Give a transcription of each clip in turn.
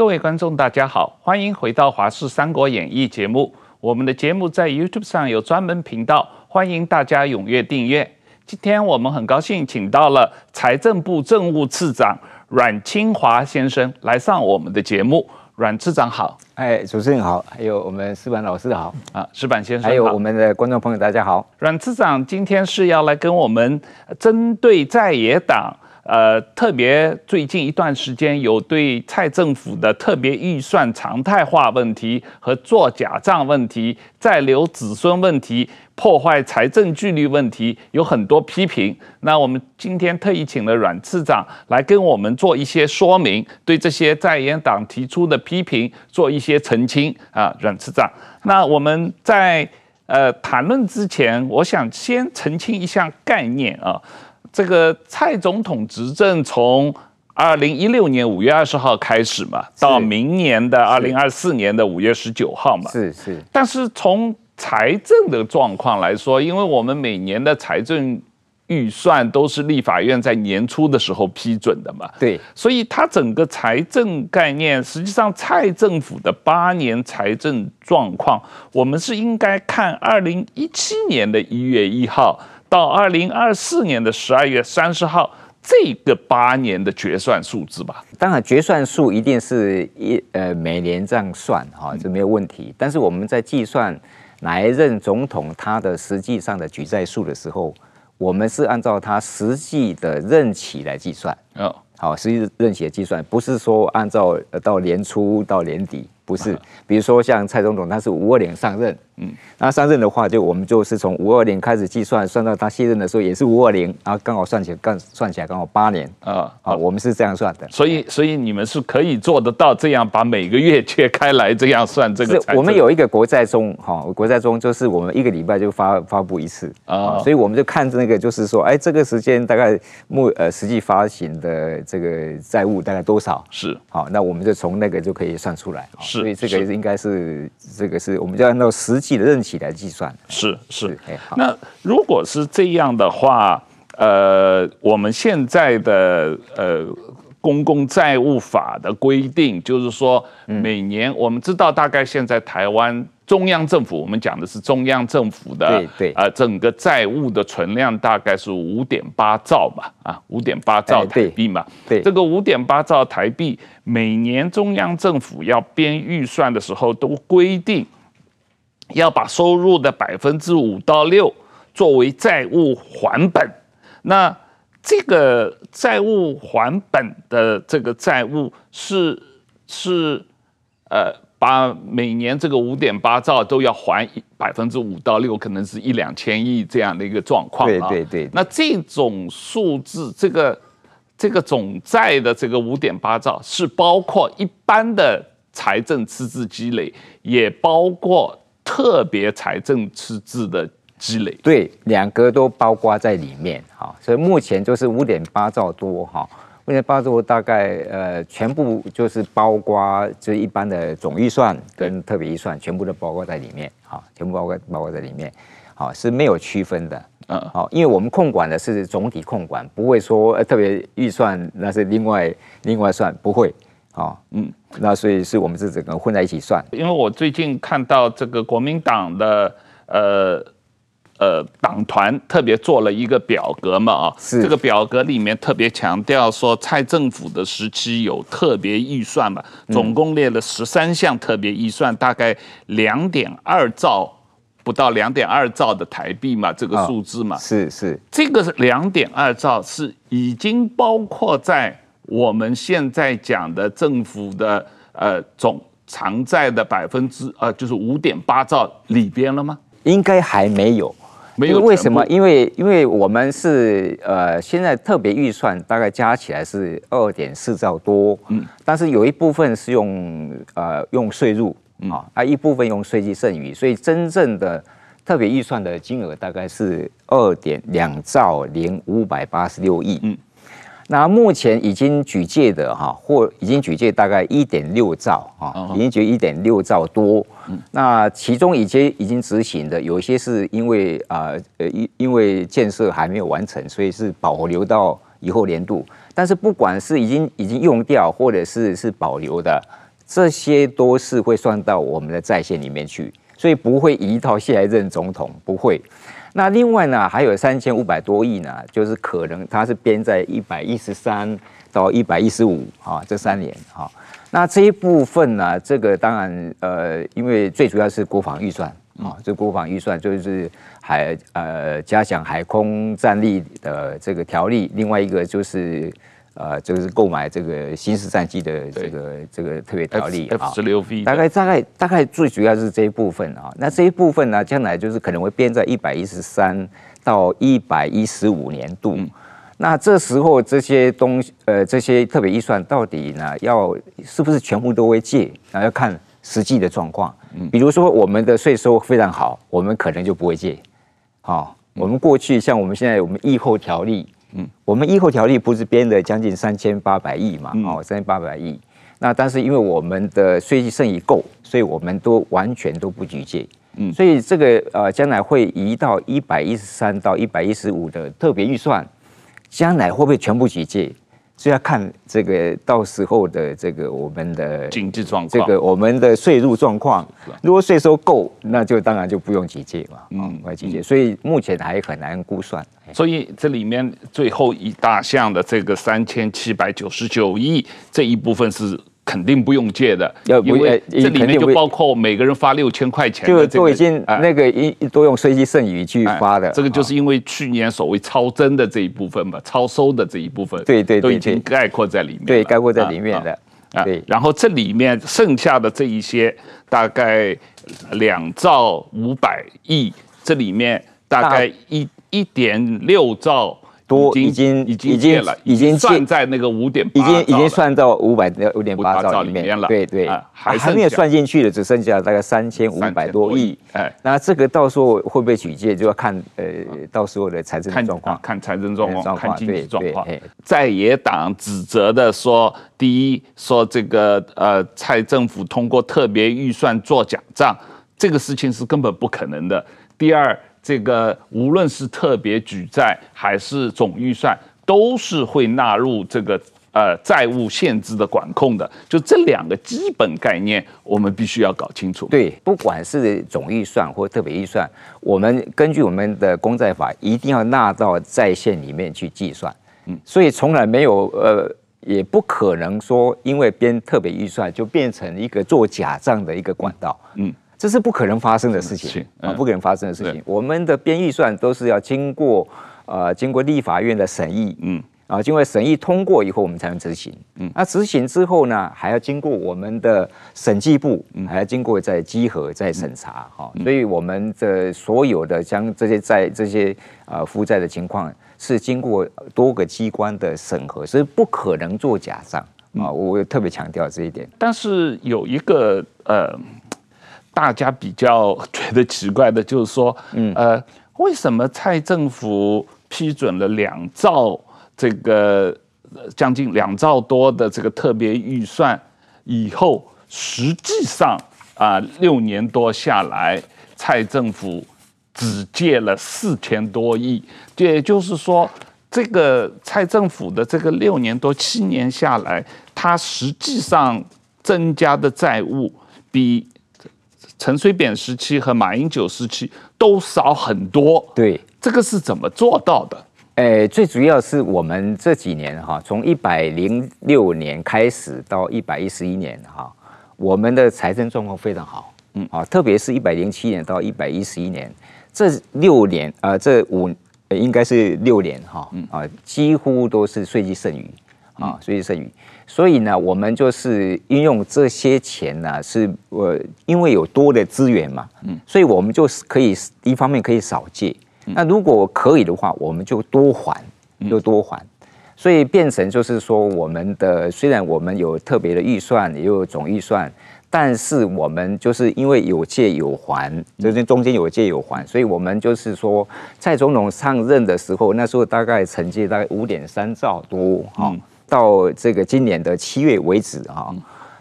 各位观众，大家好，欢迎回到《华视三国演义》节目。我们的节目在 YouTube 上有专门频道，欢迎大家踊跃订阅。今天我们很高兴请到了财政部政务次长阮清华先生来上我们的节目。阮次长好，哎，主持人好，还有我们石板老师好啊，石板先生好，还有我们的观众朋友大家好。阮次长今天是要来跟我们针对在野党。呃，特别最近一段时间有对蔡政府的特别预算常态化问题和做假账问题、再留子孙问题、破坏财政纪律问题有很多批评。那我们今天特意请了阮次长来跟我们做一些说明，对这些在野党提出的批评做一些澄清啊，阮次长。那我们在呃谈论之前，我想先澄清一下概念啊。这个蔡总统执政从二零一六年五月二十号开始嘛，到明年的二零二四年的五月十九号嘛，是是。但是从财政的状况来说，因为我们每年的财政预算都是立法院在年初的时候批准的嘛，对，所以它整个财政概念，实际上蔡政府的八年财政状况，我们是应该看二零一七年的一月一号。到二零二四年的十二月三十号，这个八年的决算数字吧。当然，决算数一定是一呃每年这样算哈，这没有问题。但是我们在计算哪一任总统他的实际上的举债数的时候，我们是按照他实际的任期来计算。哦，好，实际任期的计算不是说按照到年初到年底。不是，比如说像蔡总统，他是五二零上任，嗯，那上任的话，就我们就是从五二零开始计算，算到他卸任的时候也是五二零，然后刚好算起来，刚算起来刚好八年，啊，好，我们是这样算的。所以，所以你们是可以做得到这样，把每个月切开来这样算这个。是我们有一个国债中，哈，国债中就是我们一个礼拜就发发布一次啊，所以我们就看那个，就是说，哎，这个时间大概目呃实际发行的这个债务大概多少？是，好，那我们就从那个就可以算出来。是。所以这个应该是这个是我们就按照实际的任期来计算。是是，那如果是这样的话，呃，我们现在的呃公共债务法的规定，就是说每年我们知道大概现在台湾。中央政府，我们讲的是中央政府的，对对，呃，整个债务的存量大概是五点八兆嘛，啊，五点八兆台币嘛，对，这个五点八兆台币，每年中央政府要编预算的时候，都规定要把收入的百分之五到六作为债务还本，那这个债务还本的这个债务是是呃。把每年这个五点八兆都要还百分之五到六，可能是一两千亿这样的一个状况。对对对。那这种数字，这个这个总债的这个五点八兆，是包括一般的财政赤字积累，也包括特别财政赤字的积累。对，两个都包括在里面。哈，所以目前就是五点八兆多哈。五点八兆大概呃全部就是包括就是一般的总预算跟特别预算全部都包括在里面，好，全部包括包括在里面，好，是没有区分的，嗯，好，因为我们控管的是总体控管，不会说特别预算那是另外另外算，不会，好，嗯，那所以是我们是整个混在一起算。因为我最近看到这个国民党的呃。呃，党团特别做了一个表格嘛，啊，这个表格里面特别强调说，蔡政府的时期有特别预算嘛，总共列了十三项特别预算，大概两点二兆，不到两点二兆的台币嘛，这个数字嘛，是是，这个是两点二兆，是已经包括在我们现在讲的政府的呃总偿债的百分之呃，就是五点八兆里边了吗？应该还没有。因为为什么？因为因为我们是呃，现在特别预算大概加起来是二点四兆多，嗯，但是有一部分是用呃用税入。啊，啊一部分用税基剩余，所以真正的特别预算的金额大概是二点两兆零五百八十六亿，嗯。那目前已经举借的哈，或已经举借大概一点六兆啊，已经举一点六兆多。那其中已经已经执行的，有一些是因为啊呃因因为建设还没有完成，所以是保留到以后年度。但是不管是已经已经用掉，或者是是保留的，这些都是会算到我们的在线里面去，所以不会移到下一任总统，不会。那另外呢，还有三千五百多亿呢，就是可能它是编在一百一十三到一百一十五啊这三年哈。那这一部分呢，这个当然呃，因为最主要是国防预算啊，这国防预算就是海呃加强海空战力的这个条例，另外一个就是。呃，就是购买这个新式战机的这个这个特别条例啊十六 V，大概大概大概最主要是这一部分啊。那这一部分呢，将来就是可能会编在一百一十三到一百一十五年度。嗯、那这时候这些东西，呃，这些特别预算到底呢，要是不是全部都会借？那要看实际的状况。嗯，比如说我们的税收非常好，我们可能就不会借。好，我们过去像我们现在我们疫后条例。嗯，我们疫后条例不是编了将近三千八百亿嘛？哦，三千八百亿。那但是因为我们的税基剩余够，所以我们都完全都不举借。嗯，所以这个呃，将来会移到一百一十三到一百一十五的特别预算，将来会不会全部举借？就要看这个到时候的这个我们的经济状况，这个我们的税入状况。如果税收够，那就当然就不用集结嘛，嗯，不用举借。所以目前还很难估算。所以这里面最后一大项的这个三千七百九十九亿这一部分是。肯定不用借的，要因为这里面就包括每个人发六千块钱，就都已经那个一都用税基剩余去发的。这个就是因为去年所谓超增的这一部分嘛，超收的这一部分，对对，都已经概括在里面。对，概括在里面的。啊对，然后这里面剩下的这一些大概两兆五百亿，这里面大概一一点六兆。多已经已经已经已经算在那个五点，已经已经算到五百五点八兆里面了。对对，还还没有算进去的，只剩下大概三千五百多亿。哎，那这个到时候会不会举借，就要看呃，到时候的财政状况，看财政状况，看经济状况。在野党指责的说，第一说这个呃，蔡政府通过特别预算做假账，这个事情是根本不可能的。第二。这个无论是特别举债还是总预算，都是会纳入这个呃债务限制的管控的。就这两个基本概念，我们必须要搞清楚。对，不管是总预算或特别预算，我们根据我们的公债法，一定要纳到债线里面去计算。嗯，所以从来没有呃，也不可能说因为编特别预算就变成一个做假账的一个管道。嗯。这是不可能发生的事情啊！不可能发生的事情。我们的编预算都是要经过呃经过立法院的审议，嗯，啊，经过审议通过以后，我们才能执行。嗯，那执行之后呢，还要经过我们的审计部，还要经过再稽核、再审查。哈，所以我们的所有的将这些债、这些呃负债的情况，是经过多个机关的审核，是不可能做假账啊！我特别强调这一点。但是有一个呃。大家比较觉得奇怪的就是说，嗯，呃，为什么蔡政府批准了两兆这个将近两兆多的这个特别预算以后，实际上啊六年多下来，蔡政府只借了四千多亿，也就是说，这个蔡政府的这个六年多七年下来，它实际上增加的债务比。陈水扁时期和马英九时期都少很多，对，这个是怎么做到的？诶，最主要是我们这几年哈，从一百零六年开始到一百一十一年哈，我们的财政状况非常好，嗯。啊，特别是一百零七年到一百一十一年这六年啊，这五应该是六年哈，啊，几乎都是税基剩余啊，税基剩余。所以呢，我们就是运用这些钱呢，是我因为有多的资源嘛，嗯，所以我们就是可以一方面可以少借，那如果可以的话，我们就多还，就多还，所以变成就是说，我们的虽然我们有特别的预算，也有总预算，但是我们就是因为有借有还，就是中间有借有还，所以我们就是说，蔡总统上任的时候，那时候大概承借大概五点三兆多，哈。到这个今年的七月为止啊，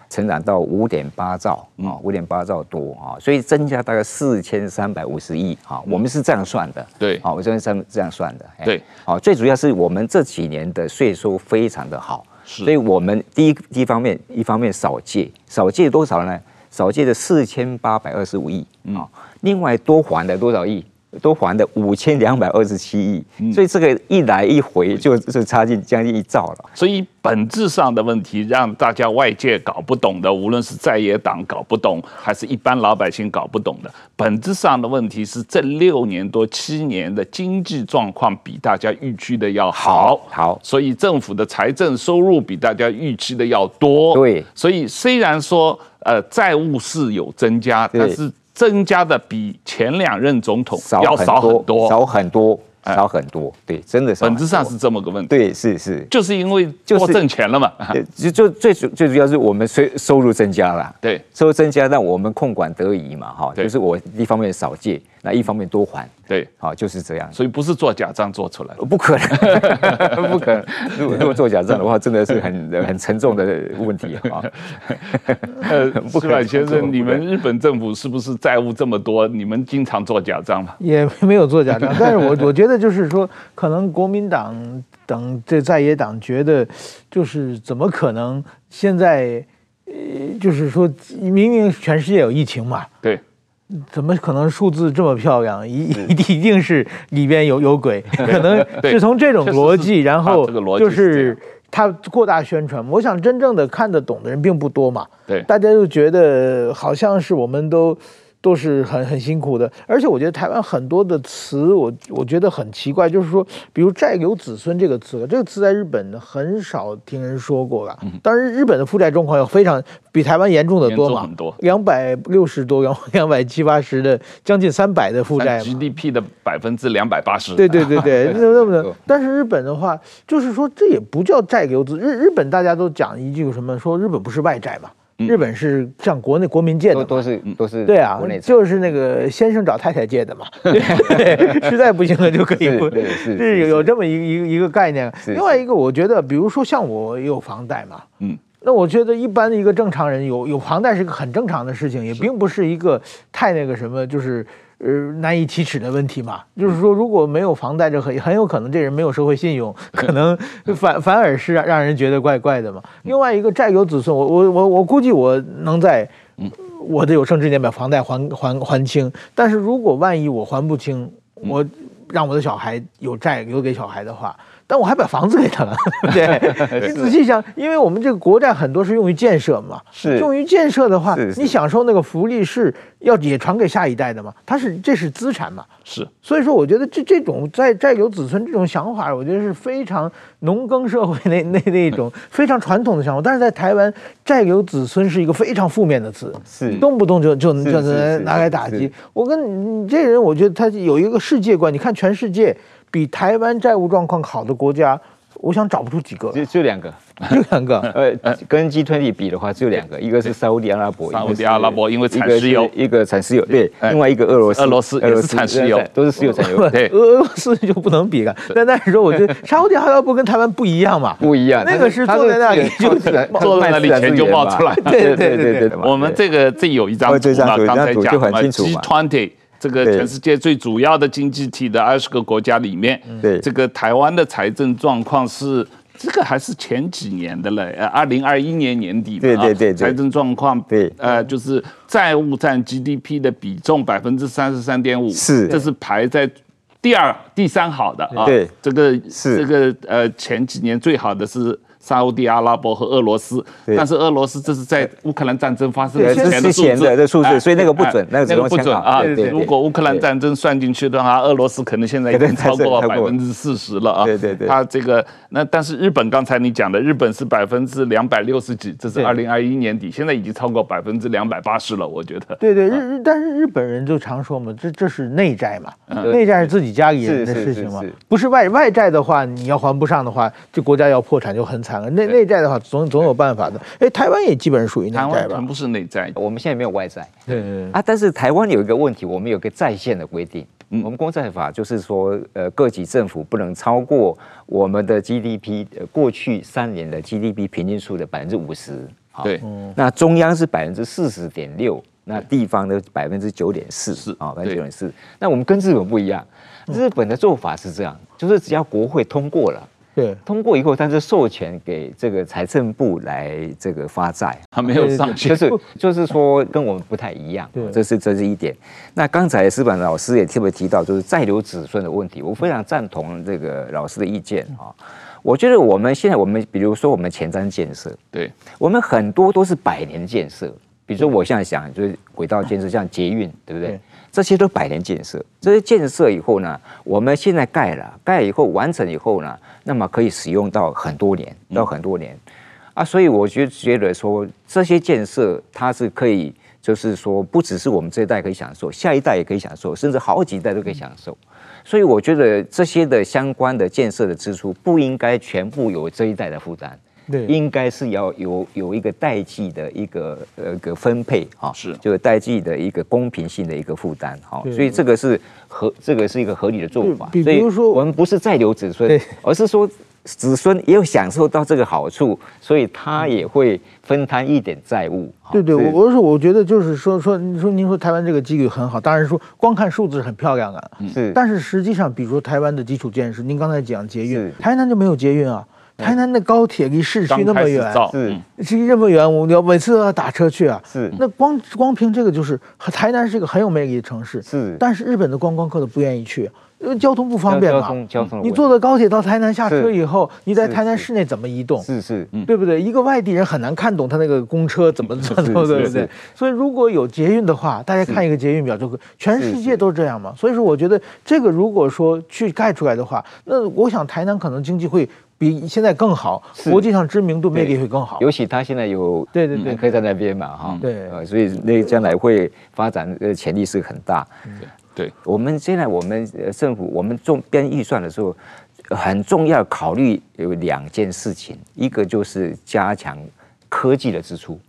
成长到五点八兆啊，五点八兆多啊，所以增加大概四千三百五十亿啊，我们是这样算的。对，好，我这边这样算的。对，好，最主要是我们这几年的税收非常的好，所以我们第一第一方面，一方面少借，少借多少呢？少借的四千八百二十五亿啊，另外多还了多少亿？都还的五千两百二十七亿，嗯、所以这个一来一回就就差近将近一兆了。所以本质上的问题让大家外界搞不懂的，无论是在野党搞不懂，还是一般老百姓搞不懂的，本质上的问题是这六年多七年的经济状况比大家预期的要好，好，好，所以政府的财政收入比大家预期的要多。对，所以虽然说呃债务是有增加，但是。增加的比前两任总统要少很多，少很多，少很多。对，真的是。本质上是这么个问题。对，是是，就是因为多挣钱了嘛。就就最主最主要是我们收收入增加了。对，收入增加让我们控管得宜嘛，哈。就是我一方面少借。那一方面多还，对，好就是这样，所以不是做假账做出来的，不可能，不可能。如果如果做假账的话，真的是很很沉重的问题啊。呃，不可能。先生，你们日本政府是不是债务这么多？你们经常做假账吗？也没有做假账，但是我我觉得就是说，可能国民党等这在野党觉得，就是怎么可能现在，呃，就是说明明全世界有疫情嘛，对。怎么可能数字这么漂亮？一一一定是里边有有鬼，可能是从这种逻辑，然后就是他过大宣传。我想真正的看得懂的人并不多嘛，对，大家就觉得好像是我们都。都是很很辛苦的，而且我觉得台湾很多的词，我我觉得很奇怪，就是说，比如“债留子孙”这个词，这个词在日本很少听人说过吧。当然，日本的负债状况要非常比台湾严重的多嘛，很多，两百六十多，两两百七八十的，将近三百的负债，GDP 的百分之两百八十。对对对对，那么的。但是日本的话，就是说这也不叫债留子。日日本大家都讲一句什么，说日本不是外债嘛。日本是向国内国民借的，都是都是对啊，就是那个先生找太太借的嘛，对，实在不行了就可以不，是有有这么一一一个概念。另外一个，我觉得，比如说像我有房贷嘛，嗯，那我觉得一般的一个正常人有有房贷是个很正常的事情，也并不是一个太那个什么，就是。呃，难以启齿的问题嘛，就是说，如果没有房贷，这 很很有可能这人没有社会信用，可能反 反而是让让人觉得怪怪的嘛。另外一个债有子孙，我我我我估计我能在我的有生之年把房贷还还还清，但是如果万一我还不清，我让我的小孩有债留给小孩的话。但我还把房子给他了，对，你仔细想，因为我们这个国债很多是用于建设嘛，是。用于建设的话，你享受那个福利是要也传给下一代的嘛，它是这是资产嘛，是，所以说我觉得这这种在债有子孙这种想法，我觉得是非常农耕社会那 那那种 非常传统的想法，但是在台湾债有子孙是一个非常负面的词，是。动不动就就就能拿来打击。我跟你这人，我觉得他有一个世界观，你看全世界。比台湾债务状况好的国家，我想找不出几个，就就两个，就两个。呃，跟 G20 比的话，只有两个，一个是沙乌地阿拉伯，沙乌地阿拉伯因为产石油，一个产石油，对，另外一个俄罗斯，俄罗斯也是产石油，都是石油产 油。对，俄俄罗斯就不能比了。但但是说，我觉得沙乌地阿拉伯跟台湾不一样嘛，不一样。那个是坐在那里就 坐在那里钱就冒出来。对对对对，我们这个这有一张图嘛，刚才讲嘛，G20。这个全世界最主要的经济体的二十个国家里面，对这个台湾的财政状况是这个还是前几年的嘞？呃，二零二一年年底嘛，对对对，财政状况，对，呃，就是债务占 GDP 的比重百分之三十三点五，是，这是排在第二、第三好的啊。对，这个是这个呃前几年最好的是。沙乌地阿拉伯和俄罗斯，但是俄罗斯这是在乌克兰战争发生之前的数字，的数字，所以那个不准，那个不准啊。如果乌克兰战争算进去的话，俄罗斯可能现在已经超过百分之四十了啊。对对对，它这个那但是日本刚才你讲的，日本是百分之两百六十几，这是二零二一年底，现在已经超过百分之两百八十了，我觉得。对对日日，但是日本人就常说嘛，这这是内债嘛，内债是自己家里人的事情嘛，不是外外债的话，你要还不上的话，这国家要破产就很惨。内内债的话，总总有办法的。哎，台湾也基本属于内债吧？全部是内债，我们现在没有外债。对，对，对啊，但是台湾有一个问题，我们有个债限的规定。嗯，我们公债法就是说，呃，各级政府不能超过我们的 GDP，呃，过去三年的 GDP 平均数的百分之五十。对，那中央是百分之四十点六，那地方的百分之九点四。是啊，百分之九点四。那我们跟日本不一样，日本的做法是这样，就是只要国会通过了。对，通过以后，他是授权给这个财政部来这个发债，他没有上去，就是就是说跟我们不太一样，对，这是这是一点。那刚才石板老师也特别提到，就是再留子孙的问题，我非常赞同这个老师的意见啊。我觉得我们现在我们比如说我们前瞻建设，对，我们很多都是百年建设，比如说我现在想就是轨道建设，像捷运，对不对？这些都百年建设，这些建设以后呢，我们现在盖了，盖以后完成以后呢，那么可以使用到很多年，到很多年，啊，所以我觉得觉得说这些建设它是可以，就是说不只是我们这一代可以享受，下一代也可以享受，甚至好几代都可以享受，所以我觉得这些的相关的建设的支出不应该全部由这一代的负担。对，应该是要有有一个代际的一个呃个分配哈，是，就是代际的一个公平性的一个负担哈，所以这个是合这个是一个合理的做法。比如说，我们不是再留子孙，而是说子孙也有享受到这个好处，所以他也会分摊一点债务。对对，我我是我觉得就是说说你说您说台湾这个机遇很好，当然说光看数字很漂亮啊，是，但是实际上比如说台湾的基础建设，您刚才讲捷运，台南就没有捷运啊。台南的高铁离市区那么远，是，是这么远，我要每次都要打车去啊。是，那光光凭这个就是，台南是一个很有魅力的城市。是，但是日本的观光客都不愿意去，因为交通不方便嘛。交通，交通。你坐的高铁到台南下车以后，你在台南市内怎么移动？是是，对不对？一个外地人很难看懂他那个公车怎么走，对不对？所以如果有捷运的话，大家看一个捷运表就可，全世界都这样嘛。所以说，我觉得这个如果说去盖出来的话，那我想台南可能经济会。比现在更好，国际上知名度魅力会更好。尤其他现在有对对对，可以在那边嘛哈，对，所以那将来会发展的潜力是很大。对，我们现在我们政府我们做编预算的时候，很重要考虑有两件事情，一个就是加强科技的支出。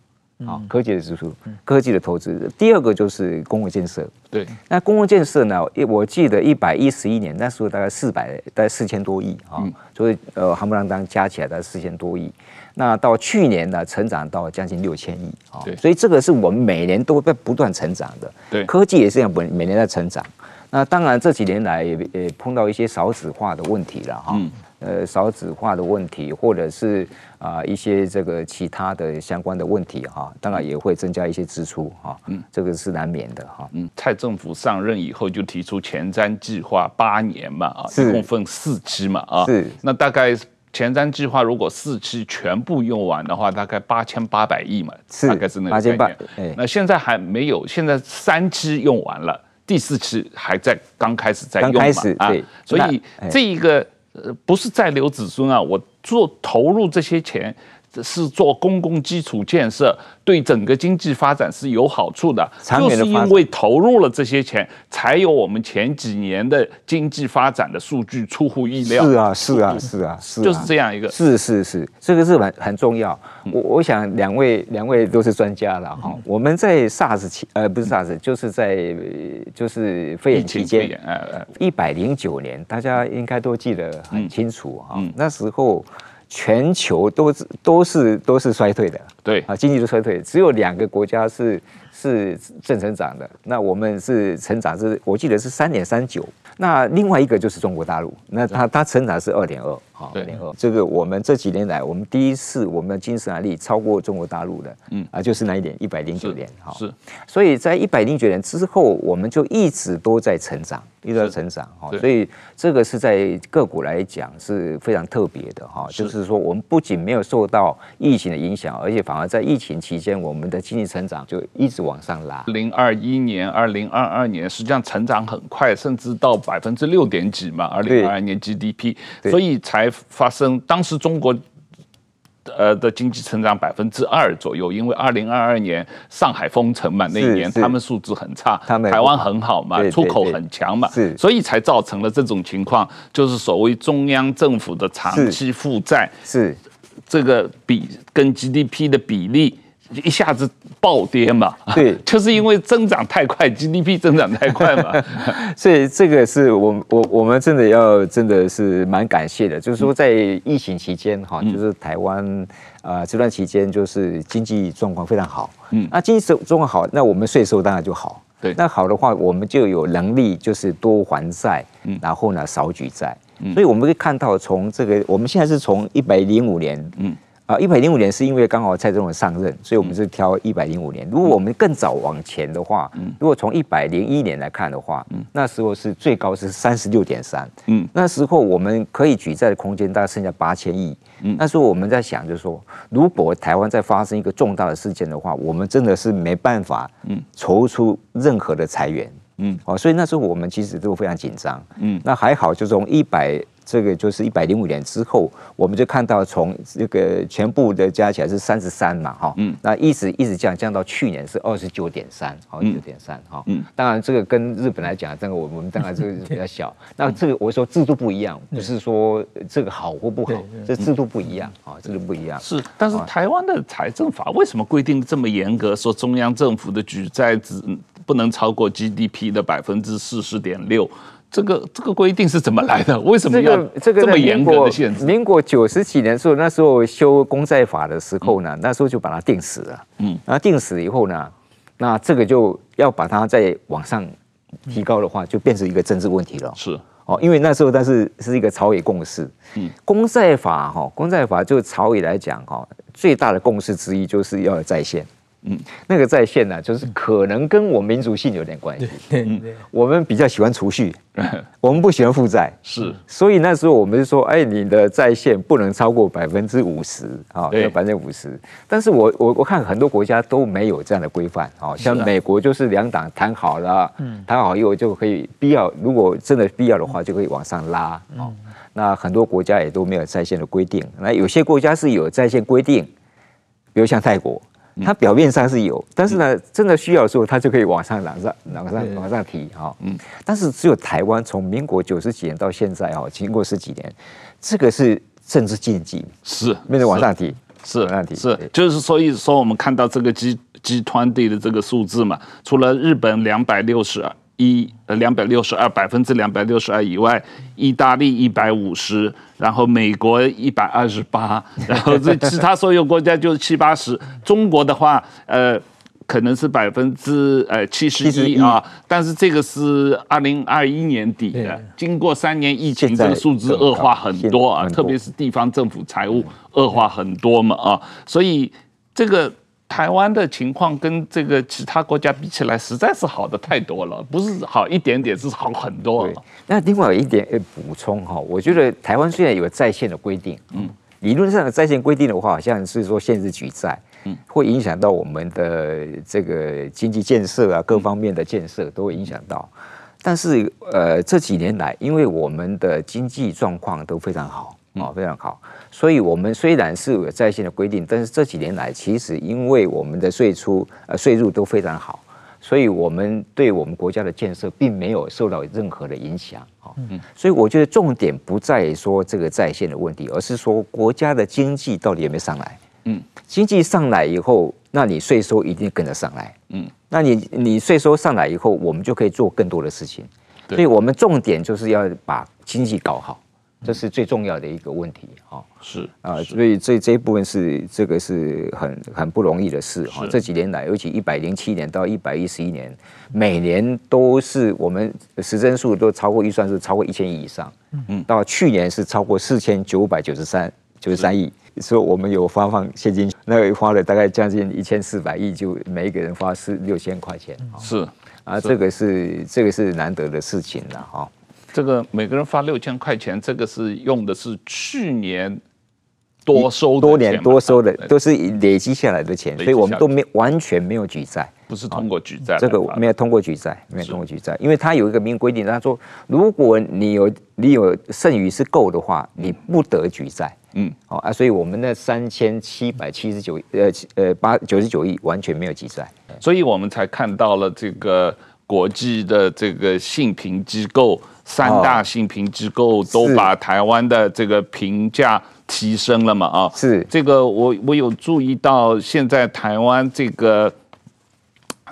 好，科技的支出，科技的投资。第二个就是公共建设。对，那公共建设呢？一我记得一百一十一年那时候大概四百，大概四千多亿啊。所以呃，夯不啷当加起来大概四千多亿。那到去年呢，成长到将近六千亿啊。对，所以这个是我们每年都在不断成长的。对，科技也是这样，每每年在成长。那当然这几年来也也碰到一些少子化的问题了哈。呃，少子化的问题，或者是啊、呃、一些这个其他的相关的问题哈，当然也会增加一些支出哈，嗯，这个是难免的哈。嗯，蔡政府上任以后就提出前瞻计划八年嘛啊，一共分四期嘛啊，是。那大概前瞻计划如果四期全部用完的话，大概八千八百亿嘛，是，大概是那个概念。八千八，那现在还没有，现在三期用完了，第四期还在刚开始在用嘛啊，所以这一个。呃，不是在留子孙啊，我做投入这些钱。是做公共基础建设，对整个经济发展是有好处的。就是因为投入了这些钱，才有我们前几年的经济发展的数据出乎意料。是啊，是啊，是啊，是，就是这样一个。是是是，这个是很很重要。我我想两位两位都是专家了哈。我们在 SARS 期呃不是 SARS，就是在就是肺炎期间，一百零九年，大家应该都记得很清楚哈。那时候。全球都是都是都是衰退的，对啊，经济都衰退，只有两个国家是是正成长的。那我们是成长是，我记得是三点三九。那另外一个就是中国大陆，那它它成长是二点二。二点二，这个我们这几年来，我们第一次我们的经济生产力超过中国大陆的，嗯。啊，就是那一点一百零九年，哈，是，所以在一百零九年之后，我们就一直都在成长，一直在成长，哈，所以这个是在个股来讲是非常特别的，哈，就是说我们不仅没有受到疫情的影响，而且反而在疫情期间，我们的经济成长就一直往上拉。零二一年、二零二二年，实际上成长很快，甚至到百分之六点几嘛，二零二二年 GDP，所以才。发生当时中国，呃的经济成长百分之二左右，因为二零二二年上海封城嘛，那一年他们数字很差，台湾很好嘛，出口很强嘛，所以才造成了这种情况，就是所谓中央政府的长期负债是。这个比跟 GDP 的比例。一下子暴跌嘛，对，就是因为增长太快，GDP 增长太快嘛，所以这个是我我我们真的要真的是蛮感谢的，就是说在疫情期间哈，就是台湾啊这段期间就是经济状况非常好，嗯，那经济状况好，那我们税收当然就好，对，那好的话我们就有能力就是多还债，嗯，然后呢少举债。所以我们可以看到，从这个我们现在是从一百零五年，嗯。啊，一百零五年是因为刚好蔡总统上任，所以我们是挑一百零五年。如果我们更早往前的话，如果从一百零一年来看的话，那时候是最高是三十六点三，嗯，那时候我们可以举债的空间大概剩下八千亿，嗯，那时候我们在想，就是说，如果台湾再发生一个重大的事件的话，我们真的是没办法，嗯，筹出任何的财源，嗯，哦，所以那时候我们其实都非常紧张，嗯，那还好，就从一百。这个就是一百零五年之后，我们就看到从这个全部的加起来是三十三嘛，哈，嗯，那一直一直降降到去年是二十九点三，二十九点三，哈，嗯，当然这个跟日本来讲，这个我我们当然这个比较小。那这个我说制度不一样，不是说这个好或不好，这制度不一样啊，制度不一样。是，但是台湾的财政法为什么规定这么严格？说中央政府的举债只不能超过 GDP 的百分之四十点六。这个这个规定是怎么来的？为什么要这么严格的限制？民国九十几年的时候，那时候修公债法的时候呢，那时候就把它定死了。嗯，那定死以后呢，那这个就要把它再往上提高的话，就变成一个政治问题了。是哦，因为那时候但是是一个朝野共识。嗯，公债法哈，公债法就朝野来讲哈，最大的共识之一就是要有再现。嗯，那个在线呢，就是可能跟我民族性有点关系。嗯，我们比较喜欢储蓄，我们不喜欢负债。是，所以那时候我们就说，哎，你的在线不能超过百分之五十啊，要百分之五十。但是我我我看很多国家都没有这样的规范，啊像美国就是两党谈好了，嗯，谈好以后就可以必要，如果真的必要的话，就可以往上拉。哦，那很多国家也都没有在线的规定，那有些国家是有在线规定，比如像泰国。它表面上是有，但是呢，真的需要的时候，它就可以往上、往上、往上、往上提哈。嗯，但是只有台湾从民国九十几年到现在哈，经过十几年，这个是政治禁忌，是没得往上提，是往上提，是。就是所以说我们看到这个集集团地的这个数字嘛，除了日本两百六十二。一呃两百六十二百分之两百六十二以外，意大利一百五十，然后美国一百二十八，然后这其他所有国家就是七八十。中国的话，呃，可能是百分之呃七十一啊，但是这个是二零二一年底的，经过三年疫情，这个数字恶化很多啊，特别是地方政府财务恶化很多嘛啊，所以这个。台湾的情况跟这个其他国家比起来，实在是好的太多了，不是好一点点，是好很多。那另外有一点补充哈，我觉得台湾虽然有在线的规定，嗯，理论上的在线规定的话，好像是说限制举债，嗯，会影响到我们的这个经济建设啊，各方面的建设都会影响到。但是呃，这几年来，因为我们的经济状况都非常好。哦，非常好。所以，我们虽然是有在线的规定，但是这几年来，其实因为我们的税出呃税入都非常好，所以我们对我们国家的建设并没有受到任何的影响。哦，嗯，所以我觉得重点不在说这个在线的问题，而是说国家的经济到底有没有上来。嗯，经济上来以后，那你税收一定跟着上来。嗯，那你你税收上来以后，我们就可以做更多的事情。所以我们重点就是要把经济搞好。这是最重要的一个问题，哈，是啊，所以这这一部分是这个是很很不容易的事，哈。这几年来，尤其一百零七年到一百一十一年，每年都是我们实增数都超过预算是超过一千亿以上，嗯，到去年是超过四千九百九十三九十三亿，所以我们有发放现金，那个花了大概将近一千四百亿，就每一个人花四六千块钱，是啊，这个是这个是难得的事情了，哈。这个每个人发六千块钱，这个是用的是去年多收多年多收的，都是累积下来的钱，所以我们都没完全没有举债，不是通过举债，这个没有通过举债，没有通过举债，因为他有一个明规定，他说如果你有你有剩余是够的话，你不得举债，嗯，好啊，所以我们那三千七百七十九呃呃八九十九亿完全没有举债，所以我们才看到了这个国际的这个信评机构。三大信评机构都把台湾的这个评价提升了嘛？啊，是这个我我有注意到，现在台湾这个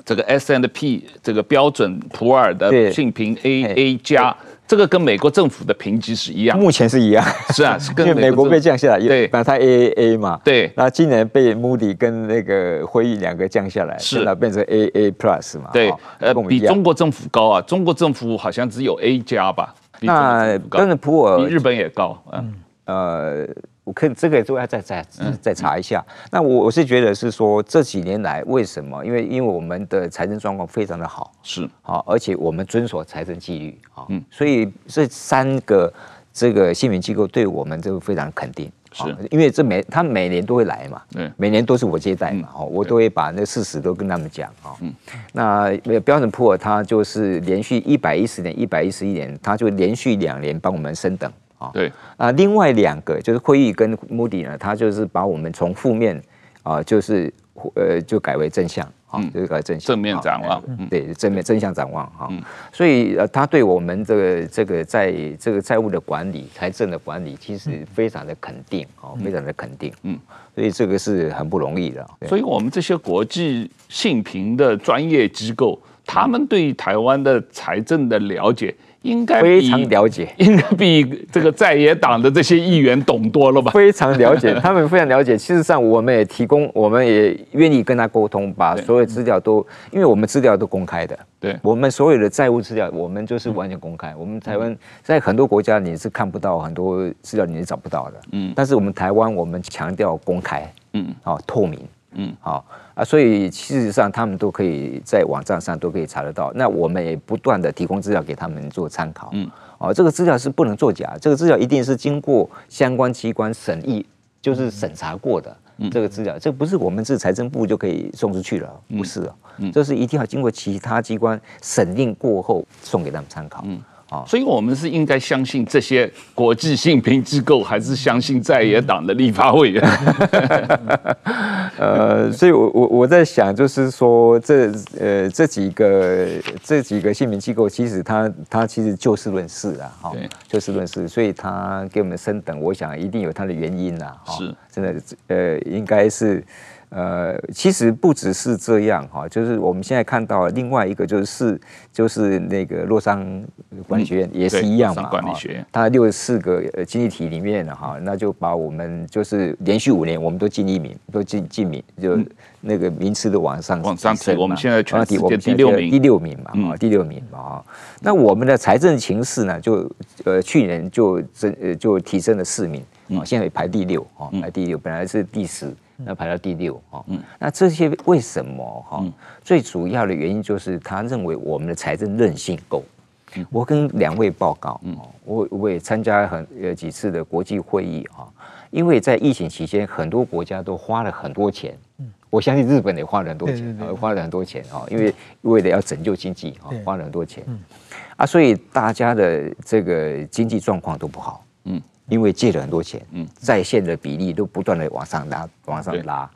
这个 S N P 这个标准普尔的信评 A A 加。这个跟美国政府的评级是一样，目前是一样，是啊，是跟 美，美国被降下来，对，把它 A A A 嘛，对，那今年被 Moody 跟那个辉誉两个降下来，是，啊变成 A A Plus 嘛，对，呃，比中国政府高啊，中国政府好像只有 A 加吧，那但是普尔比日本也高，嗯，呃。我可以这个都要再再再查一下。那我我是觉得是说这几年来为什么？因为因为我们的财政状况非常的好，是。好，而且我们遵守财政纪律。啊，嗯，所以这三个这个信评机构对我们都非常肯定，是。因为这每他每年都会来嘛，对，每年都是我接待嘛，哦，我都会把那事实都跟他们讲。啊，嗯，那标准普尔他就是连续一百一十年、一百一十一年，他就连续两年帮我们升等。啊，对啊，另外两个就是会议跟目的呢，他就是把我们从负面啊，就是呃，就改为正向啊，就是改正向正面展望，对，正面正向展望哈。所以呃，他对我们这个这个在这个债务的管理、财政的管理，其实非常的肯定啊，非常的肯定。嗯，所以这个是很不容易的。所以我们这些国际信评的专业机构，他们对于台湾的财政的了解。应该非常了解，应该比这个在野党的这些议员懂多了吧？非常了解，他们非常了解。事实上，我们也提供，我们也愿意跟他沟通，把所有资料都，因为我们资料都公开的。对，我们所有的债务资料，我们就是完全公开。我们台湾在很多国家你是看不到很多资料，你是找不到的。嗯，但是我们台湾，我们强调公开，嗯，好，透明。嗯，好啊，所以事实上他们都可以在网站上都可以查得到。那我们也不断的提供资料给他们做参考。嗯，哦，这个资料是不能作假，这个资料一定是经过相关机关审议，就是审查过的。嗯，这个资料，这不是我们是财政部就可以送出去了，不是啊。嗯，这是一定要经过其他机关审定过后送给他们参考。嗯。啊，所以我们是应该相信这些国际性评机构，还是相信在野党的立法委员？呃，所以我我我在想，就是说这呃这几个这几个信评机构，其实他他其实就事论事啊，哈，就事论事，所以他给我们升等，我想一定有他的原因呐，是，真的呃应该是。呃，其实不只是这样哈，就是我们现在看到另外一个就是就是那个洛桑管理学院也是一样嘛，管理学院，它六十四个经济体里面哈，那就把我们就是连续五年我们都进一名，都进进名，就那个名次都往上往上提，我们现在全世界第六名，第六名嘛，啊，第六名嘛啊，那我们的财政情势呢，就呃去年就增呃就提升了四名啊，现在排第六啊，排第六，本来是第十。那排到第六哈，嗯，那这些为什么哈？最主要的原因就是他认为我们的财政韧性够。我跟两位报告，嗯，我我也参加很呃几次的国际会议哈，因为在疫情期间，很多国家都花了很多钱，嗯，我相信日本也花了很多钱，花了很多钱啊，因为为了要拯救经济啊，花了很多钱，啊，所以大家的这个经济状况都不好，嗯。因为借了很多钱，嗯，在线的比例都不断的往上拉，往上拉，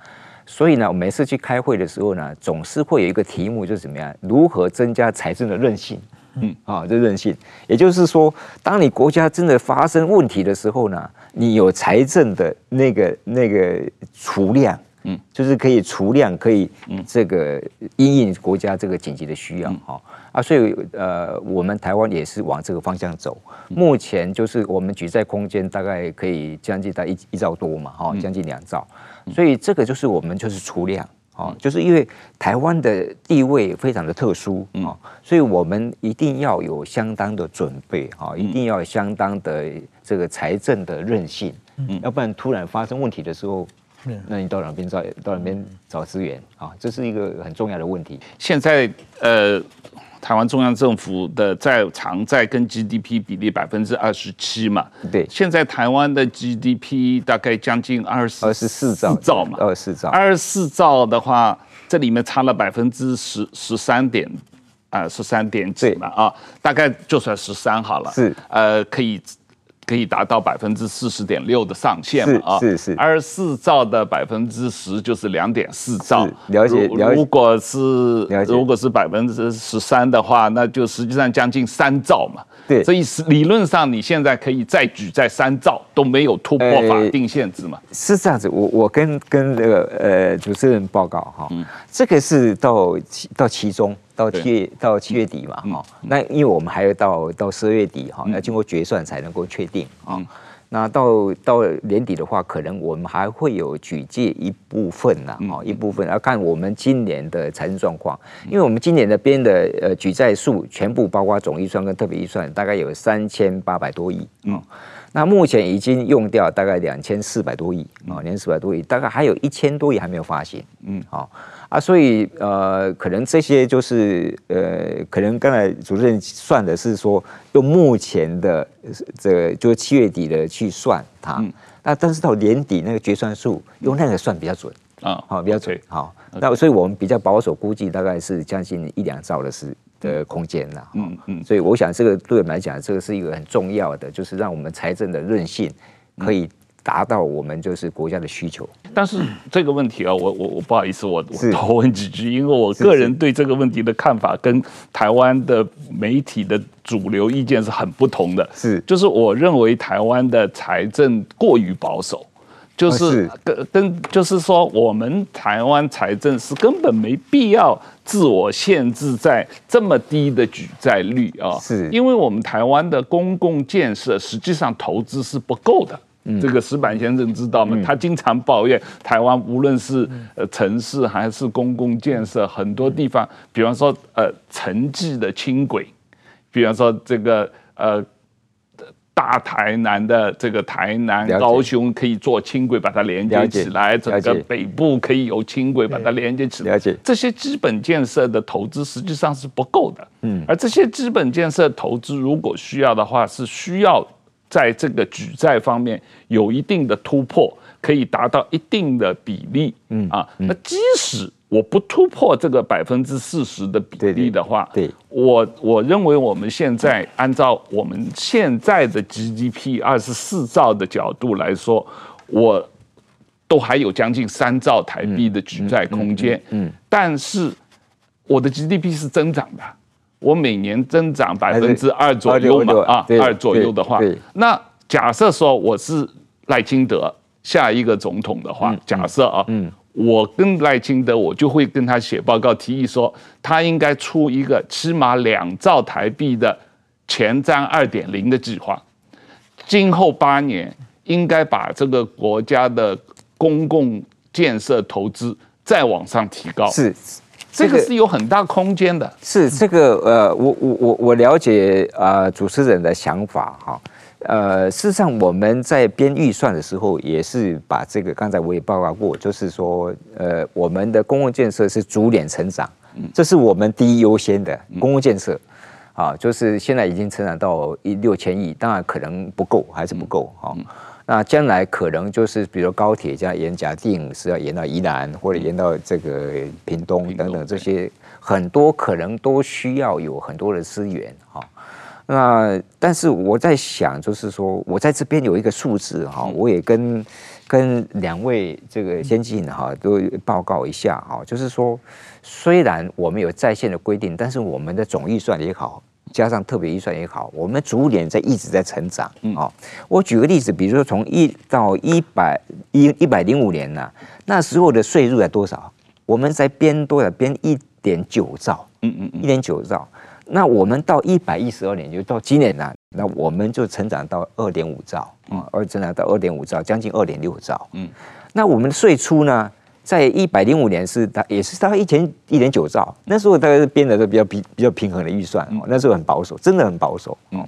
所以呢，我每次去开会的时候呢，总是会有一个题目，就是怎么样，如何增加财政的韧性，嗯，啊，这韧性，也就是说，当你国家真的发生问题的时候呢，你有财政的那个那个储量，嗯，就是可以储量，可以这个因应国家这个紧急的需要，哈。啊，所以呃，我们台湾也是往这个方向走。目前就是我们举债空间大概可以将近在一一兆多嘛，哈，将近两兆。所以这个就是我们就是储量，啊，就是因为台湾的地位非常的特殊啊，所以我们一定要有相当的准备啊，一定要有相当的这个财政的韧性，嗯要不然突然发生问题的时候，那你到哪边找到哪边找资源啊？这是一个很重要的问题。现在呃。台湾中央政府的债偿债跟 GDP 比例百分之二十七嘛，对，现在台湾的 GDP 大概将近二十二十四兆兆嘛，二十四兆，二十四兆的话，这里面差了百分之十十三点啊，十三点几嘛啊，大概就算十三好了，是。呃可以。可以达到百分之四十点六的上限嘛？啊，是是，二十四兆的百分之十就是两点四兆。了解，了解。如果是如果是百分之十三的话，那就实际上将近三兆嘛。对，所以是理论上你现在可以再举再三兆都没有突破法定限制嘛？是这样子，我我跟跟这个呃主持人报告哈，这个是到到其中。到七月到七月底嘛，哈，那因为我们还要到到十二月底哈，要经过决算才能够确定啊。那到到年底的话，可能我们还会有举借一部分呢，哦，一部分。要看我们今年的财政状况，因为我们今年的编的呃举债数全部包括总预算跟特别预算，大概有三千八百多亿，嗯，那目前已经用掉大概两千四百多亿啊，两千四百多亿，大概还有一千多亿还没有发行，嗯，好。啊，所以呃，可能这些就是呃，可能刚才主持人算的是说用目前的这个就是七月底的去算它，嗯、那但是到年底那个决算数用那个算比较准。啊，好比较准好。那所以我们比较保守估计大概是将近一两兆的是的空间了，嗯嗯。所以我想这个对我们来讲，这个是一个很重要的，就是让我们财政的韧性可以。达到我们就是国家的需求，但是这个问题啊，我我我不好意思，我我多问几句，因为我个人对这个问题的看法跟台湾的媒体的主流意见是很不同的。是，就是我认为台湾的财政过于保守，就是跟跟就是说，我们台湾财政是根本没必要自我限制在这么低的举债率啊，是。因为我们台湾的公共建设实际上投资是不够的。这个石板先生知道吗？他经常抱怨台湾无论是呃城市还是公共建设，很多地方，比方说呃城际的轻轨，比方说这个呃大台南的这个台南高雄可以做轻轨把它连接起来，整个北部可以有轻轨把它连接起来。这些基本建设的投资实际上是不够的。嗯，而这些基本建设投资如果需要的话，是需要。在这个举债方面有一定的突破，可以达到一定的比例，嗯啊，那即使我不突破这个百分之四十的比例的话，对，我我认为我们现在按照我们现在的 GDP 二十四兆的角度来说，我都还有将近三兆台币的举债空间，嗯，但是我的 GDP 是增长的。我每年增长百分之二左右嘛，啊，二左右的话，那假设说我是赖清德下一个总统的话，假设啊，我跟赖清德，我就会跟他写报告，提议说他应该出一个起码两兆台币的前瞻二点零的计划，今后八年应该把这个国家的公共建设投资再往上提高。是。这个是有很大空间的，是这个呃，我我我我了解啊、呃，主持人的想法哈，呃，事实上我们在编预算的时候也是把这个，刚才我也报告过，就是说呃，我们的公共建设是逐年成长，这是我们第一优先的公共建设，啊，就是现在已经成长到一六千亿，当然可能不够，还是不够哈。那将来可能就是，比如高铁这样延，假定是要延到宜兰或者延到这个屏东等等这些，很多可能都需要有很多的资源哈。那但是我在想，就是说我在这边有一个数字哈，我也跟跟两位这个先进哈都报告一下哈，就是说虽然我们有在线的规定，但是我们的总预算也好。加上特别预算也好，我们逐年在一直在成长。嗯，好，我举个例子，比如说从一到一百一一百零五年呢，那时候的税入在多少？我们在编多少？编一点九兆。嗯嗯嗯，一点九兆。那我们到一百一十二年，就到今年呢，那我们就成长到二点五兆啊，而成长到二点五兆，将近二点六兆。嗯，那我们的税出呢？在一百零五年是大也是大概一千一点九兆，那时候大概是编的都比较比比较平衡的预算哦，那时候很保守，真的很保守嗯。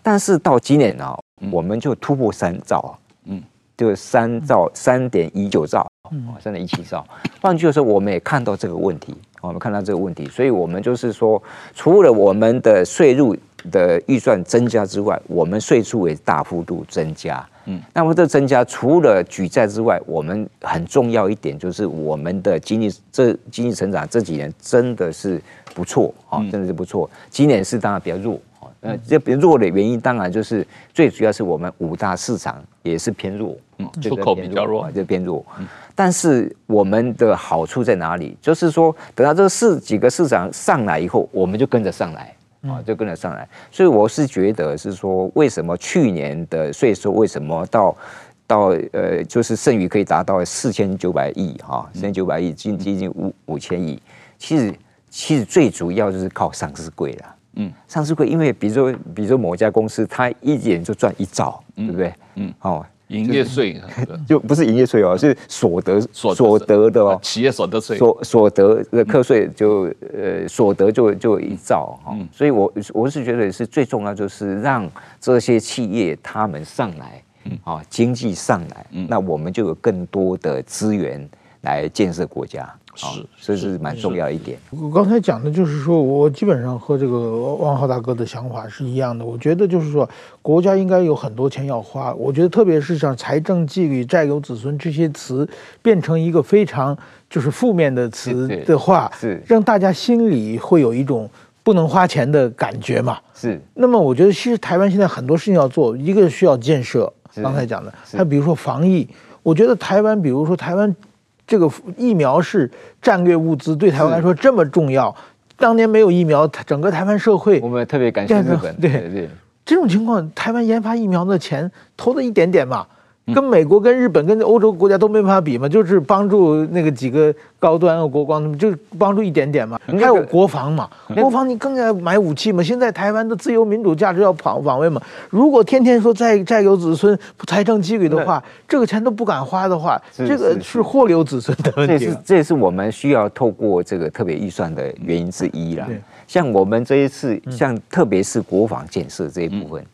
但是到今年啊，我们就突破三兆，嗯，就三兆三点一九兆，哦，三点一七兆。换句话说，我们也看到这个问题，我们看到这个问题，所以我们就是说，除了我们的税入的预算增加之外，我们税出也大幅度增加。嗯，那么这增加除了举债之外，我们很重要一点就是我们的经济这经济成长这几年真的是不错啊，真的是不错。今年是当然比较弱啊，呃，这比较弱的原因当然就是最主要是我们五大市场也是偏弱，嗯，出口比较弱，就偏弱。但是我们的好处在哪里？就是说等到这四几个市场上来以后，我们就跟着上来。啊，就跟着上来，所以我是觉得是说，为什么去年的税收为什么到到呃，就是剩余可以达到四千九百亿哈，四千九百亿，近接近五五千亿，其实其实最主要就是靠上市柜了。嗯，上市柜因为比如说比如说某家公司，它一年就赚一兆，对不对？嗯，哦，营业税 就不是营业税哦，是所得所得的哦，企业所得税。所所得的课税就呃所得就就一兆哈，所以我我是觉得是最重要就是让这些企业他们上来，啊，经济上来，那我们就有更多的资源来建设国家。是，所以是蛮重要一点。我刚才讲的就是说，我基本上和这个汪浩大哥的想法是一样的。我觉得就是说，国家应该有很多钱要花。我觉得特别是像财政纪律、债有子孙这些词变成一个非常就是负面的词的话，是让大家心里会有一种不能花钱的感觉嘛。是。那么我觉得，其实台湾现在很多事情要做，一个需要建设，刚才讲的，还比如说防疫。我觉得台湾，比如说台湾。这个疫苗是战略物资，对台湾来说这么重要。当年没有疫苗，整个台湾社会，我们特别感谢日本。对对，对，这种情况，台湾研发疫苗的钱投了一点点嘛。跟美国、跟日本、跟欧洲国家都没办法比嘛，就是帮助那个几个高端国光，就帮助一点点嘛。还有国防嘛，国防你更要买武器嘛。现在台湾的自由民主价值要防防卫嘛。如果天天说债债留子孙、财政纪律的话，这个钱都不敢花的话，这个是祸留子孙的问题。这是这也是我们需要透过这个特别预算的原因之一啦。像我们这一次，像特别是国防建设这一部分，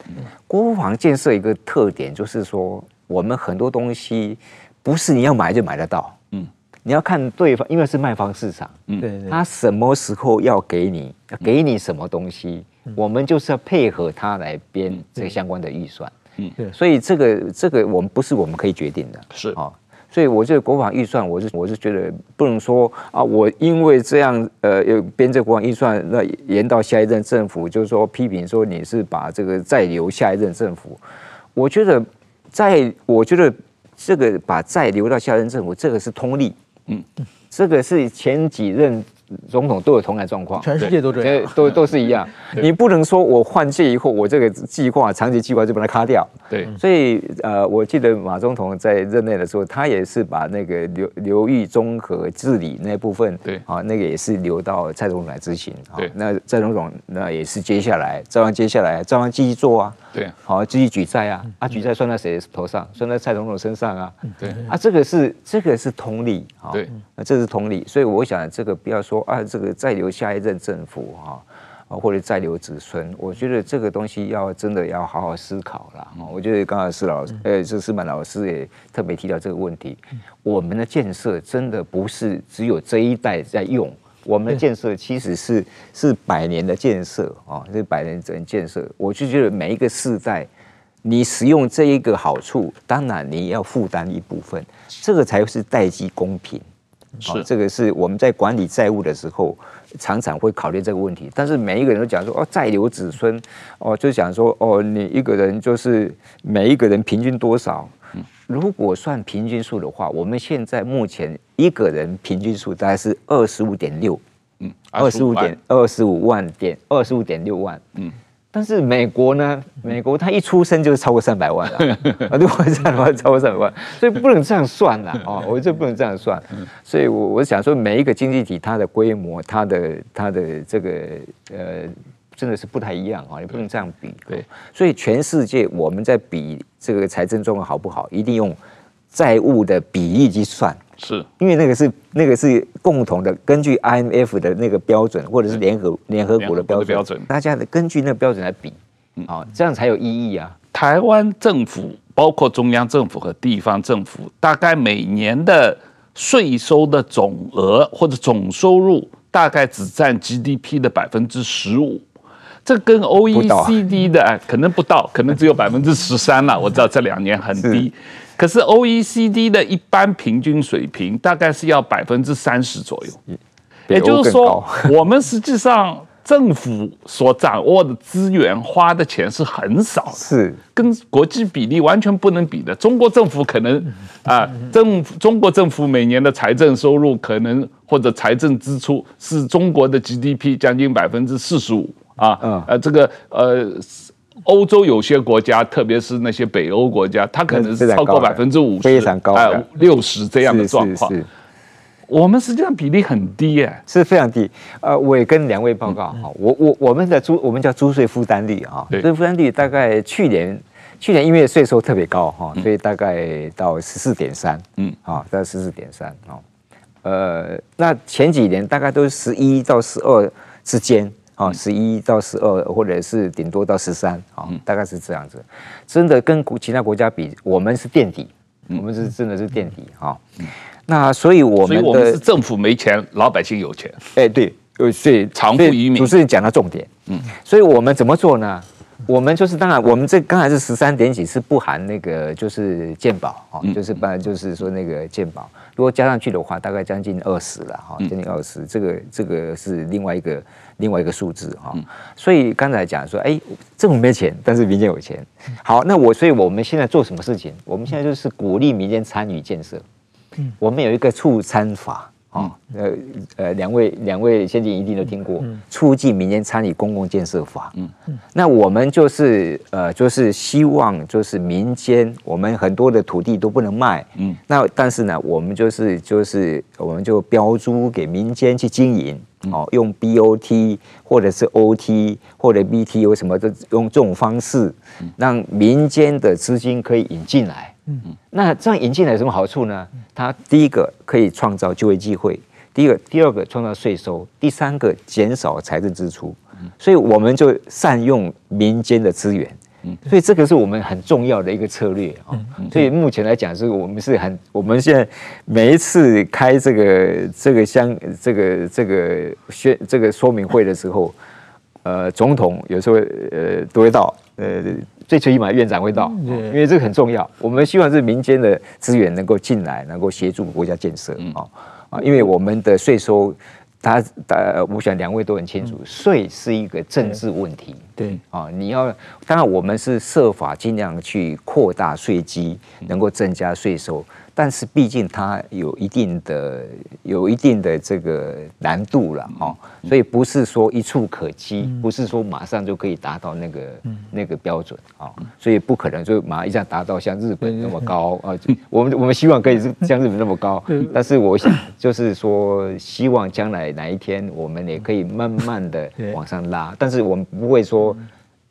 国防建设一个特点就是说。我们很多东西不是你要买就买得到，嗯，你要看对方，因为是卖方市场，嗯，对，他什么时候要给你，要给你什么东西，我们就是要配合他来编这个相关的预算，嗯，对，所以这个这个我们不是我们可以决定的，是。啊，所以我觉得国防预算，我是我是觉得不能说啊，我因为这样呃，有编这国防预算，那延到下一任政府，就是说批评说你是把这个再留下一任政府，我觉得。在我觉得这个把债留到下任政府，这个是通例，嗯，这个是前几任。总统都有同样状况，全世界都这样，都都是一样。你不能说我换届以后，我这个计划长期计划就把它卡掉。对，所以呃，我记得马总统在任内的时候，他也是把那个流流域综合治理那部分，对啊，那个也是留到蔡总统来执行。对，那蔡总统那也是接下来照样接下来照样继续做啊。对，好继续举债啊，啊举债算在谁头上？算在蔡总统身上啊。对，啊这个是这个是同理啊。对，那这是同理，所以我想这个不要说。啊，这个再留下一任政府哈，啊，或者再留子孙，我觉得这个东西要真的要好好思考了。我觉得刚才施老师，呃，这施满老师也特别提到这个问题。我们的建设真的不是只有这一代在用，我们的建设其实是是百年的建设啊，是百年整建设。我就觉得每一个世代，你使用这一个好处，当然你要负担一部分，这个才是代际公平。是，这个是我们在管理债务的时候，常常会考虑这个问题。但是每一个人都讲说，哦，债留子孙，哦，就讲说，哦，你一个人就是每一个人平均多少？如果算平均数的话，我们现在目前一个人平均数大概是二十五点六，嗯，二十五点二十五万点二十五点六万，嗯。但是美国呢？美国他一出生就是超过三百万了，啊，如果这样的话超过三百万，所以不能这样算了啊！我这不能这样算，所以我我想说，每一个经济体它的规模、它的它的这个呃，真的是不太一样啊，你不能这样比。对，所以全世界我们在比这个财政状况好不好，一定用债务的比例去算。是因为那个是那个是共同的，根据 IMF 的那个标准，或者是联合联合国的标准，标准，大家的根据那个标准来比，啊，这样才有意义啊。台湾政府包括中央政府和地方政府，大概每年的税收的总额或者总收入，大概只占 GDP 的百分之十五，这跟 OECD 的可能不到，可能只有百分之十三了。我知道这两年很低。可是 OECD 的一般平均水平大概是要百分之三十左右，也就是说，我们实际上政府所掌握的资源花的钱是很少的，是跟国际比例完全不能比的。中国政府可能啊，政府中国政府每年的财政收入可能或者财政支出是中国的 GDP 将近百分之四十五啊，呃，这个呃。欧洲有些国家，特别是那些北欧国家，它可能是超过百分之五十，非常高，六十这样的状况。我们实际上比例很低耶，是非常低。呃，我也跟两位报告哈，我我我们的租我们叫租税负担率啊，租税负担率大概去年去年因为税收特别高哈，所以大概到十四点三，嗯，啊，到十四点三啊，呃，那前几年大概都是十一到十二之间啊，十一到十二或者是顶多到十三啊，大概是这样子。真的跟其他国家比，我们是垫底，我们是真的是垫底哈。那所以我们的，所以我们是政府没钱，老百姓有钱。哎，对，所以藏富于民。主持人讲到重点，嗯，所以我们怎么做呢？我们就是当然，我们这刚才是十三点几，是不含那个就是健保啊，就是不然就是说那个健保，如果加上去的话，大概将近二十了哈，将近二十，这个这个是另外一个另外一个数字哈。所以刚才讲说，哎，政府没钱，但是民间有钱。好，那我所以我们现在做什么事情？我们现在就是鼓励民间参与建设。我们有一个促参法啊，呃呃，两位两位先进一定都听过，促进民间参与公共建设法。嗯。嗯，那我们就是呃，就是希望就是民间，我们很多的土地都不能卖，嗯，那但是呢，我们就是就是我们就标租给民间去经营，哦，用 BOT 或者是 OT 或者 BT 有什么的，用这种方式，让民间的资金可以引进来。那这样引进来有什么好处呢？它第一个可以创造就业机会，第一个、第二个创造税收，第三个减少财政支出。所以我们就善用民间的资源。所以这个是我们很重要的一个策略啊。所以目前来讲，是我们是很，我们现在每一次开这个这个相这个这个宣这个说明会的时候，呃，总统有时候呃都会到，呃。最起码院长会到，因为这个很重要。我们希望是民间的资源能够进来，能够协助国家建设啊啊！因为我们的税收，他呃，我想两位都很清楚，税是一个政治问题。对啊，你要当然我们是设法尽量去扩大税基，能够增加税收。但是毕竟它有一定的有一定的这个难度了哈，所以不是说一触可及，不是说马上就可以达到那个那个标准啊，所以不可能就马上一下达到像日本那么高啊。我们我们希望可以是像日本那么高，但是我想就是说，希望将来哪一天我们也可以慢慢的 往上拉，但是我们不会说。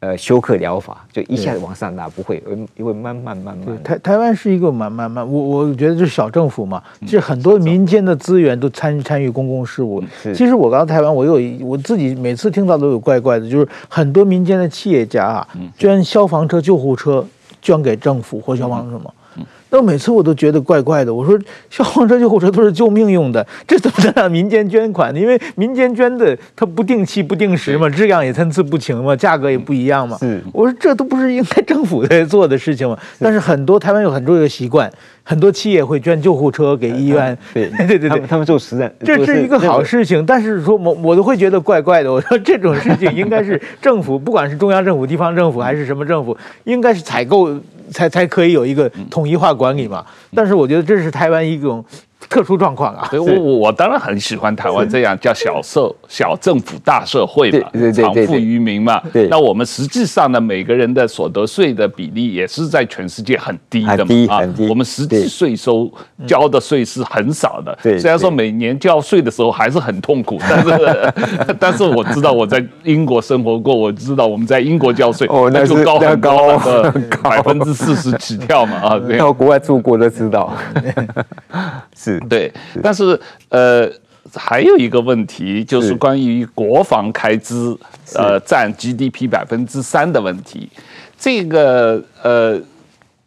呃，休克疗法就一下子往上拉，不会，因为慢慢慢慢。台台湾是一个慢慢慢，我我觉得就是小政府嘛，其实很多民间的资源都参参与公共事务。其实我刚到台湾，我有我自己每次听到都有怪怪的，就是很多民间的企业家啊，捐消防车、救护车捐给政府或消防什么。那每次我都觉得怪怪的，我说消防车、救护车都是救命用的，这怎么能让民间捐款呢？因为民间捐的它不定期、不定时嘛，质量也参差不齐嘛，价格也不一样嘛。是，我说这都不是应该政府在做的事情嘛。但是很多台湾有很多的习惯，很多企业会捐救护车给医院。对对对对，他们做实在，这是一个好事情。但是说我我都会觉得怪怪的。我说这种事情应该是政府，不管是中央政府、地方政府还是什么政府，应该是采购。才才可以有一个统一化管理嘛，但是我觉得这是台湾一种。特殊状况啊，所以我我我当然很喜欢台湾这样叫小社小政府大社会嘛，藏富于民嘛。那我们实际上呢，每个人的所得税的比例也是在全世界很低的嘛。啊，我们实际税收交的税是很少的。虽然说每年交税的时候还是很痛苦，但是 但是我知道我在英国生活过，我知道我们在英国交税哦，那就高很高的百分之四十起跳嘛啊。到国外住过都知道，是。对，但是呃，还有一个问题，就是关于国防开支呃占 GDP 百分之三的问题。这个呃，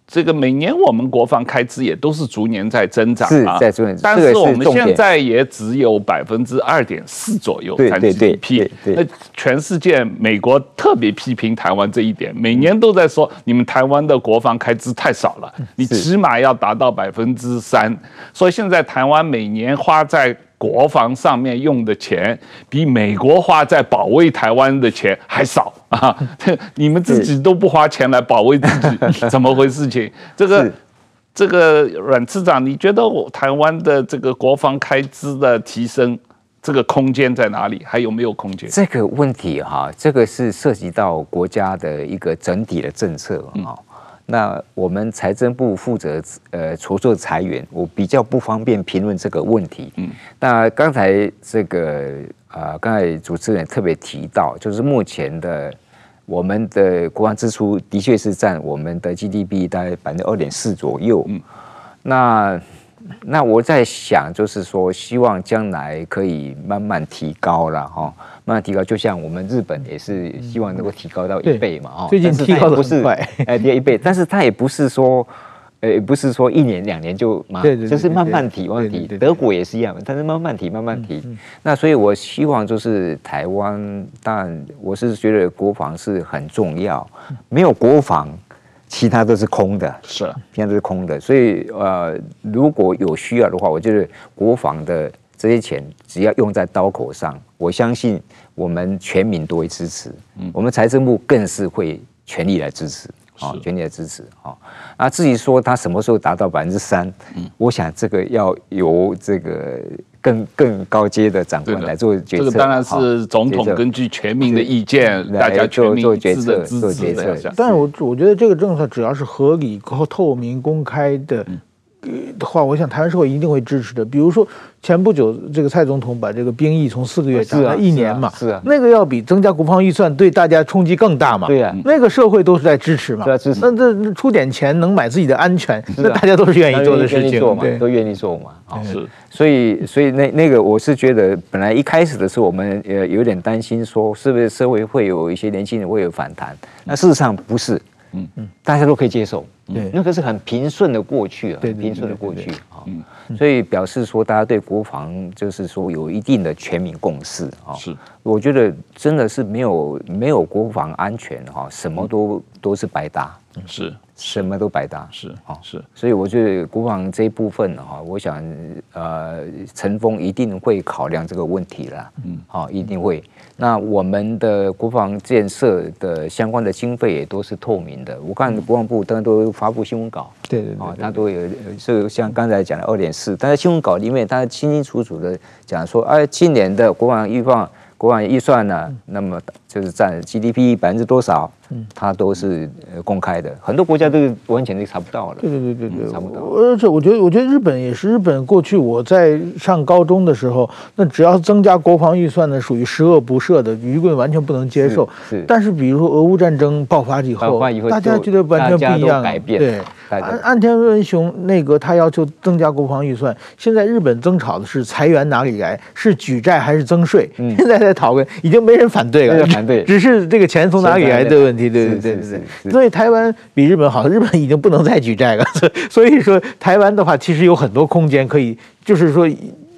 这个每年我们国防开支也都是逐年在增长啊，在逐年，但是我们现在也只有百分之二点四左右占 GDP。那全世界，美国特别批评台湾这一点，每年都在说你们台湾的国防开支太少了，你起码要达到百分之三。所以现在台湾每年花在国防上面用的钱，比美国花在保卫台湾的钱还少啊！你们自己都不花钱来保卫自己，怎么回事情？这个这个阮次长，你觉得我台湾的这个国防开支的提升，这个空间在哪里？还有没有空间？这个问题哈，这个是涉及到国家的一个整体的政策啊。那我们财政部负责呃筹措裁员，我比较不方便评论这个问题。嗯，那刚才这个啊，刚才主持人特别提到，就是目前的我们的国防支出的确是占我们的 GDP 大概百分之二点四左右。嗯，那。那我在想，就是说，希望将来可以慢慢提高了哈，慢慢提高。就像我们日本也是希望能够提高到一倍嘛哈。最近提高的不是哎，提一倍，但是它也不是说，呃，不是说一年两年就嘛，就是慢慢提，慢慢提。德国也是一样，但是慢慢提，慢慢提。那所以我希望就是台湾，当然我是觉得国防是很重要，没有国防。其他都是空的，是，其他都是空的，所以呃，如果有需要的话，我觉得国防的这些钱只要用在刀口上，我相信我们全民都会支持，嗯，我们财政部更是会全力来支持，啊，全力的支持，啊，那至于说他什么时候达到百分之三，嗯，我想这个要由这个。更更高阶的长官来做决策，这个当然是总统根据全民的意见，大家做做决策，做决策。但是我我觉得这个政策只要是合理、透明、公开的。的话，我想台湾社会一定会支持的。比如说，前不久这个蔡总统把这个兵役从四个月涨到一年嘛，是啊，那个要比增加国防预算对大家冲击更大嘛。对啊，那个社会都是在支持嘛。对啊，支持。那这出点钱能买自己的安全，那大家都是愿意做的事情，对，都愿意做嘛。啊，是。所以，所以那那个我是觉得，本来一开始的时候，我们呃有点担心，说是不是社会会有一些年轻人会有反弹？那事实上不是。嗯。嗯，大家都可以接受，对，那个是很平顺的过去啊，对，平顺的过去。啊，嗯，所以表示说大家对国防就是说有一定的全民共识啊，是，我觉得真的是没有没有国防安全哈，什么都都是白搭，是，什么都白搭，是啊，是，所以我觉得国防这一部分哈，我想呃，陈峰一定会考量这个问题了，嗯，好，一定会。那我们的国防建设的相关的经费也都是透明的，我看国防部当然都发布新闻稿，对对对，啊，他都有，就像刚才讲的二点四，但是新闻稿里面它清清楚楚的讲说，哎，今年的国防预防，国防预算呢，那么就是占 GDP 百分之多少？嗯，它都是呃公开的，很多国家都完全都查不到了。对对对对对，查不到。而且我觉得，我觉得日本也是，日本过去我在上高中的时候，那只要增加国防预算呢，属于十恶不赦的，舆论完全不能接受。是。但是比如说俄乌战争爆发以后，大家觉得完全不一样。改变。对。岸岸田文雄内阁他要求增加国防预算，现在日本争吵的是裁员哪里来，是举债还是增税？现在在讨论，已经没人反对了。反对。只是这个钱从哪里来的问题。对对对对对，所以台湾比日本好，日本已经不能再举债了。所以说台湾的话，其实有很多空间可以，就是说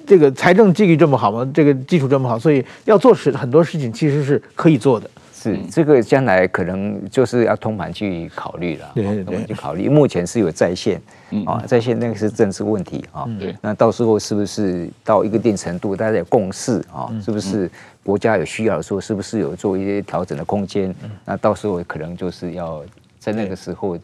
这个财政纪律这么好嘛，这个基础这么好，所以要做事很多事情其实是可以做的。是这个将来可能就是要通盘去考虑了，对对对，去考虑。目前是有在线，啊，在线那个是政治问题啊。对，那到时候是不是到一个一定程度，大家有共识啊？是不是？国家有需要的时候，是不是有做一些调整的空间？那到时候可能就是要在那个时候，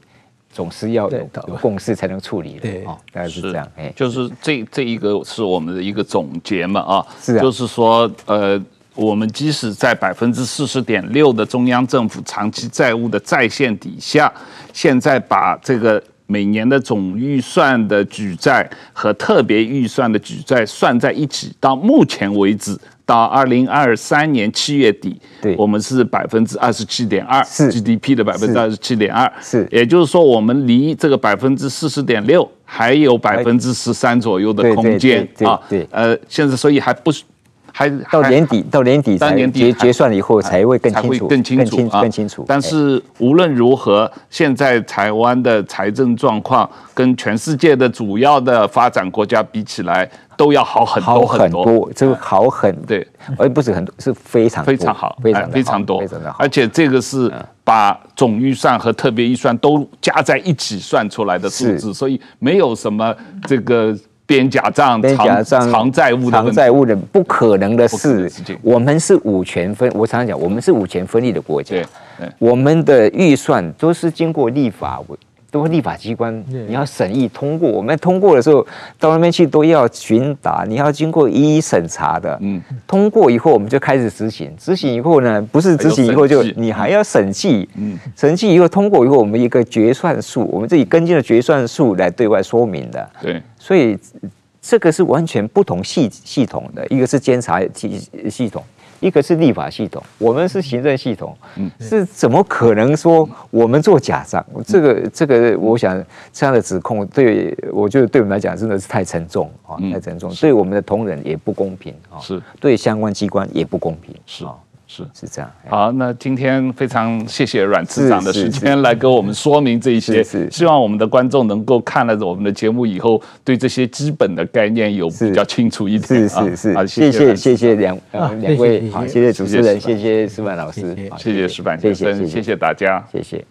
总是要有有共识才能处理的。对，大概是这样。哎，就是这这一个是我们的一个总结嘛啊，是，就是说呃，我们即使在百分之四十点六的中央政府长期债务的再现底下，现在把这个每年的总预算的举债和特别预算的举债算在一起，到目前为止。到二零二三年七月底，对，我们是百分之二十七点二，是。GDP 的百分之二十七点二，是，也就是说，我们离这个百分之四十点六还有百分之十三左右的空间啊，对，呃，现在所以还不是。还到年底，到年底，到年底结结算了以后才会更清楚，更清楚，更清楚。但是无论如何，现在台湾的财政状况跟全世界的主要的发展国家比起来，都要好很多很多。这个好很对，而不是很多，是非常非常好，非常非常多，非常的好。而且这个是把总预算和特别预算都加在一起算出来的数字，所以没有什么这个。编假账、编假账、藏债务、藏债务的不可能的事。我们是五权分，我常常讲，我们是五权分立的国家。我们的预算都是经过立法委都立法机关，你要审议通过，我们通过的时候到那边去都要询答，你要经过一一审查的。嗯，通过以后我们就开始执行，执行以后呢，不是执行以后就你还要审计，嗯，审计以后通过以后，我们一个决算数，我们自己跟进的决算数来对外说明的。对，所以这个是完全不同系系统的，一个是监察系系统。一个是立法系统，我们是行政系统，嗯，是怎么可能说我们做假账？这个这个，我想这样的指控对我觉得对我们来讲真的是太沉重啊，太沉重，对我们的同仁也不公平啊，是对相关机关也不公平，是。是。是这样，好，那今天非常谢谢阮次长的时间来跟我们说明这一些，希望我们的观众能够看了我们的节目以后，对这些基本的概念有比较清楚一点。是是是，好，谢谢谢谢两两位，好，谢谢主持人，谢谢石板。老师，谢谢石板先生，谢谢大家，谢谢。